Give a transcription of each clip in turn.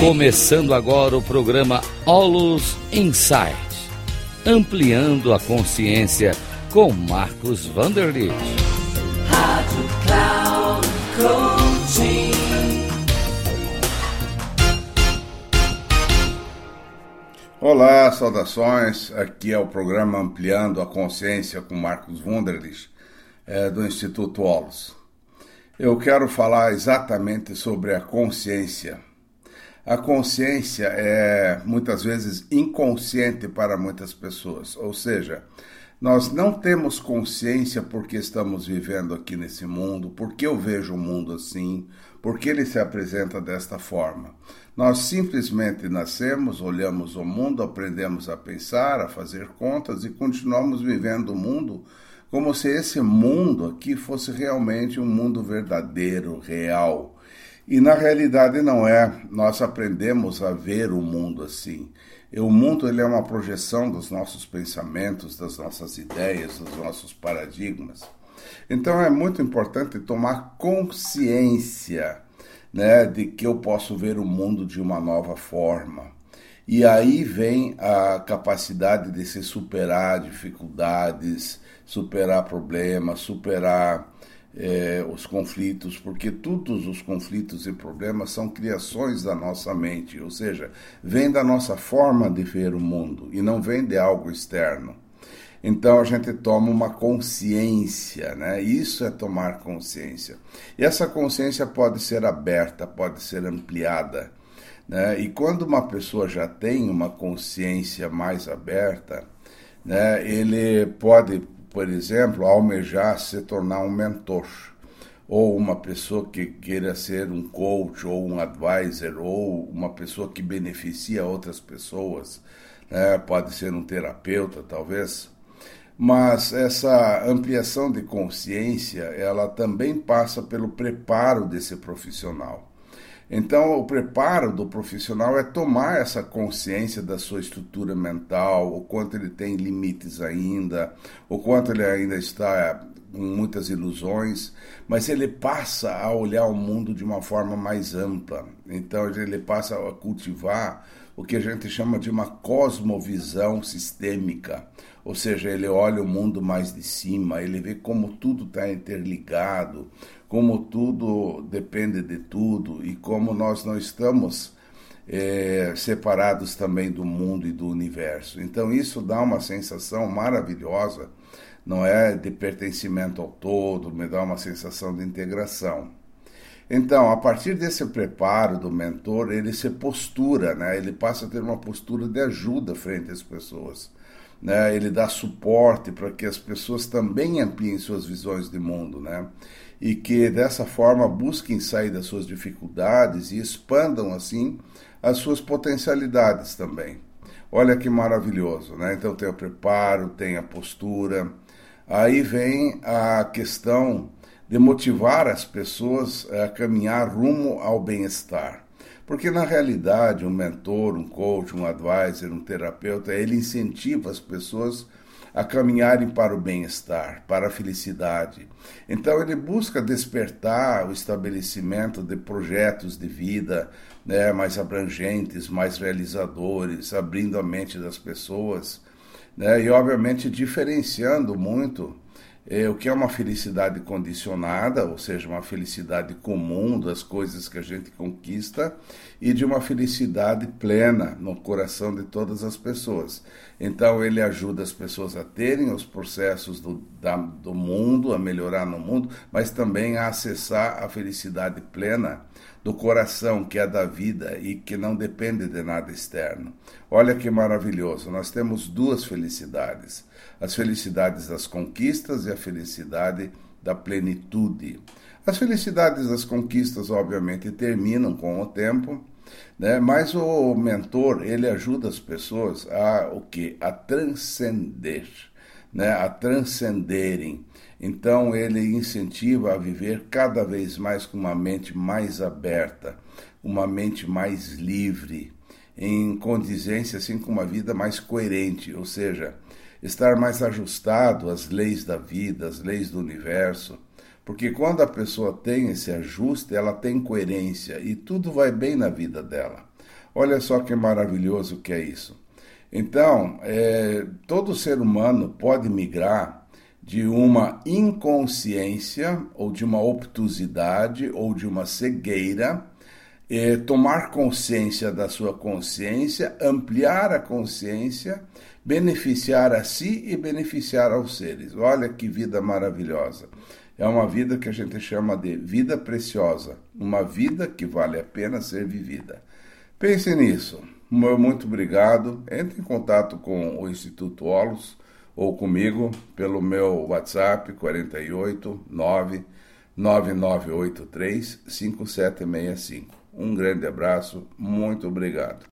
Começando agora o programa Olus Insight, ampliando a consciência com Marcos Vanderlit. Rádio Cloud Coaching. Olá, saudações. Aqui é o programa Ampliando a Consciência com Marcos Wunderlich, é, do Instituto Olus. Eu quero falar exatamente sobre a consciência a consciência é muitas vezes inconsciente para muitas pessoas, ou seja, nós não temos consciência porque estamos vivendo aqui nesse mundo, porque eu vejo o mundo assim, porque ele se apresenta desta forma. Nós simplesmente nascemos, olhamos o mundo, aprendemos a pensar, a fazer contas e continuamos vivendo o mundo como se esse mundo aqui fosse realmente um mundo verdadeiro, real e na realidade não é. Nós aprendemos a ver o mundo assim. E o mundo ele é uma projeção dos nossos pensamentos, das nossas ideias, dos nossos paradigmas. Então é muito importante tomar consciência né, de que eu posso ver o mundo de uma nova forma. E aí vem a capacidade de se superar dificuldades, superar problemas, superar é, os conflitos, porque todos os conflitos e problemas são criações da nossa mente, ou seja, vem da nossa forma de ver o mundo e não vem de algo externo. Então a gente toma uma consciência, né? Isso é tomar consciência. E essa consciência pode ser aberta, pode ser ampliada. Né? E quando uma pessoa já tem uma consciência mais aberta, né, ele pode por exemplo, almejar se tornar um mentor, ou uma pessoa que queira ser um coach, ou um advisor, ou uma pessoa que beneficia outras pessoas, né? pode ser um terapeuta, talvez. Mas essa ampliação de consciência, ela também passa pelo preparo desse profissional. Então, o preparo do profissional é tomar essa consciência da sua estrutura mental, o quanto ele tem limites ainda, o quanto ele ainda está com muitas ilusões, mas ele passa a olhar o mundo de uma forma mais ampla. Então, ele passa a cultivar o que a gente chama de uma cosmovisão sistêmica, ou seja, ele olha o mundo mais de cima, ele vê como tudo está interligado, como tudo depende de tudo e como nós não estamos é, separados também do mundo e do universo. Então isso dá uma sensação maravilhosa, não é de pertencimento ao todo, me dá uma sensação de integração. Então, a partir desse preparo do mentor, ele se postura, né? Ele passa a ter uma postura de ajuda frente às pessoas. Né? Ele dá suporte para que as pessoas também ampliem suas visões de mundo, né? E que dessa forma busquem sair das suas dificuldades e expandam assim as suas potencialidades também. Olha que maravilhoso, né? Então tem o preparo, tem a postura. Aí vem a questão de motivar as pessoas a caminhar rumo ao bem-estar. Porque na realidade, um mentor, um coach, um advisor, um terapeuta, ele incentiva as pessoas a caminharem para o bem-estar, para a felicidade. Então ele busca despertar o estabelecimento de projetos de vida né, mais abrangentes, mais realizadores, abrindo a mente das pessoas né, e obviamente diferenciando muito é, o que é uma felicidade condicionada, ou seja, uma felicidade comum das coisas que a gente conquista, e de uma felicidade plena no coração de todas as pessoas. Então, ele ajuda as pessoas a terem os processos do, da, do mundo, a melhorar no mundo, mas também a acessar a felicidade plena do coração, que é da vida e que não depende de nada externo. Olha que maravilhoso, nós temos duas felicidades: as felicidades das conquistas e a felicidade da plenitude. As felicidades das conquistas, obviamente, terminam com o tempo, né? Mas o mentor ele ajuda as pessoas a o que a transcender, né? A transcenderem então ele incentiva a viver cada vez mais com uma mente mais aberta, uma mente mais livre, em condizência assim com uma vida mais coerente, ou seja, estar mais ajustado às leis da vida, às leis do universo. Porque quando a pessoa tem esse ajuste, ela tem coerência e tudo vai bem na vida dela. Olha só que maravilhoso que é isso. Então, é, todo ser humano pode migrar de uma inconsciência ou de uma obtusidade ou de uma cegueira, é, tomar consciência da sua consciência, ampliar a consciência, beneficiar a si e beneficiar aos seres. Olha que vida maravilhosa. É uma vida que a gente chama de vida preciosa, uma vida que vale a pena ser vivida. Pense nisso. Muito obrigado. Entre em contato com o Instituto Olos ou comigo pelo meu WhatsApp 48 9 9983 5765. Um grande abraço, muito obrigado.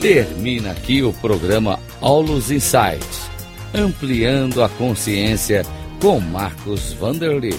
Termina aqui o programa Aulos Insights, ampliando a consciência com Marcos Vanderlitt.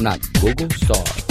not Google Star.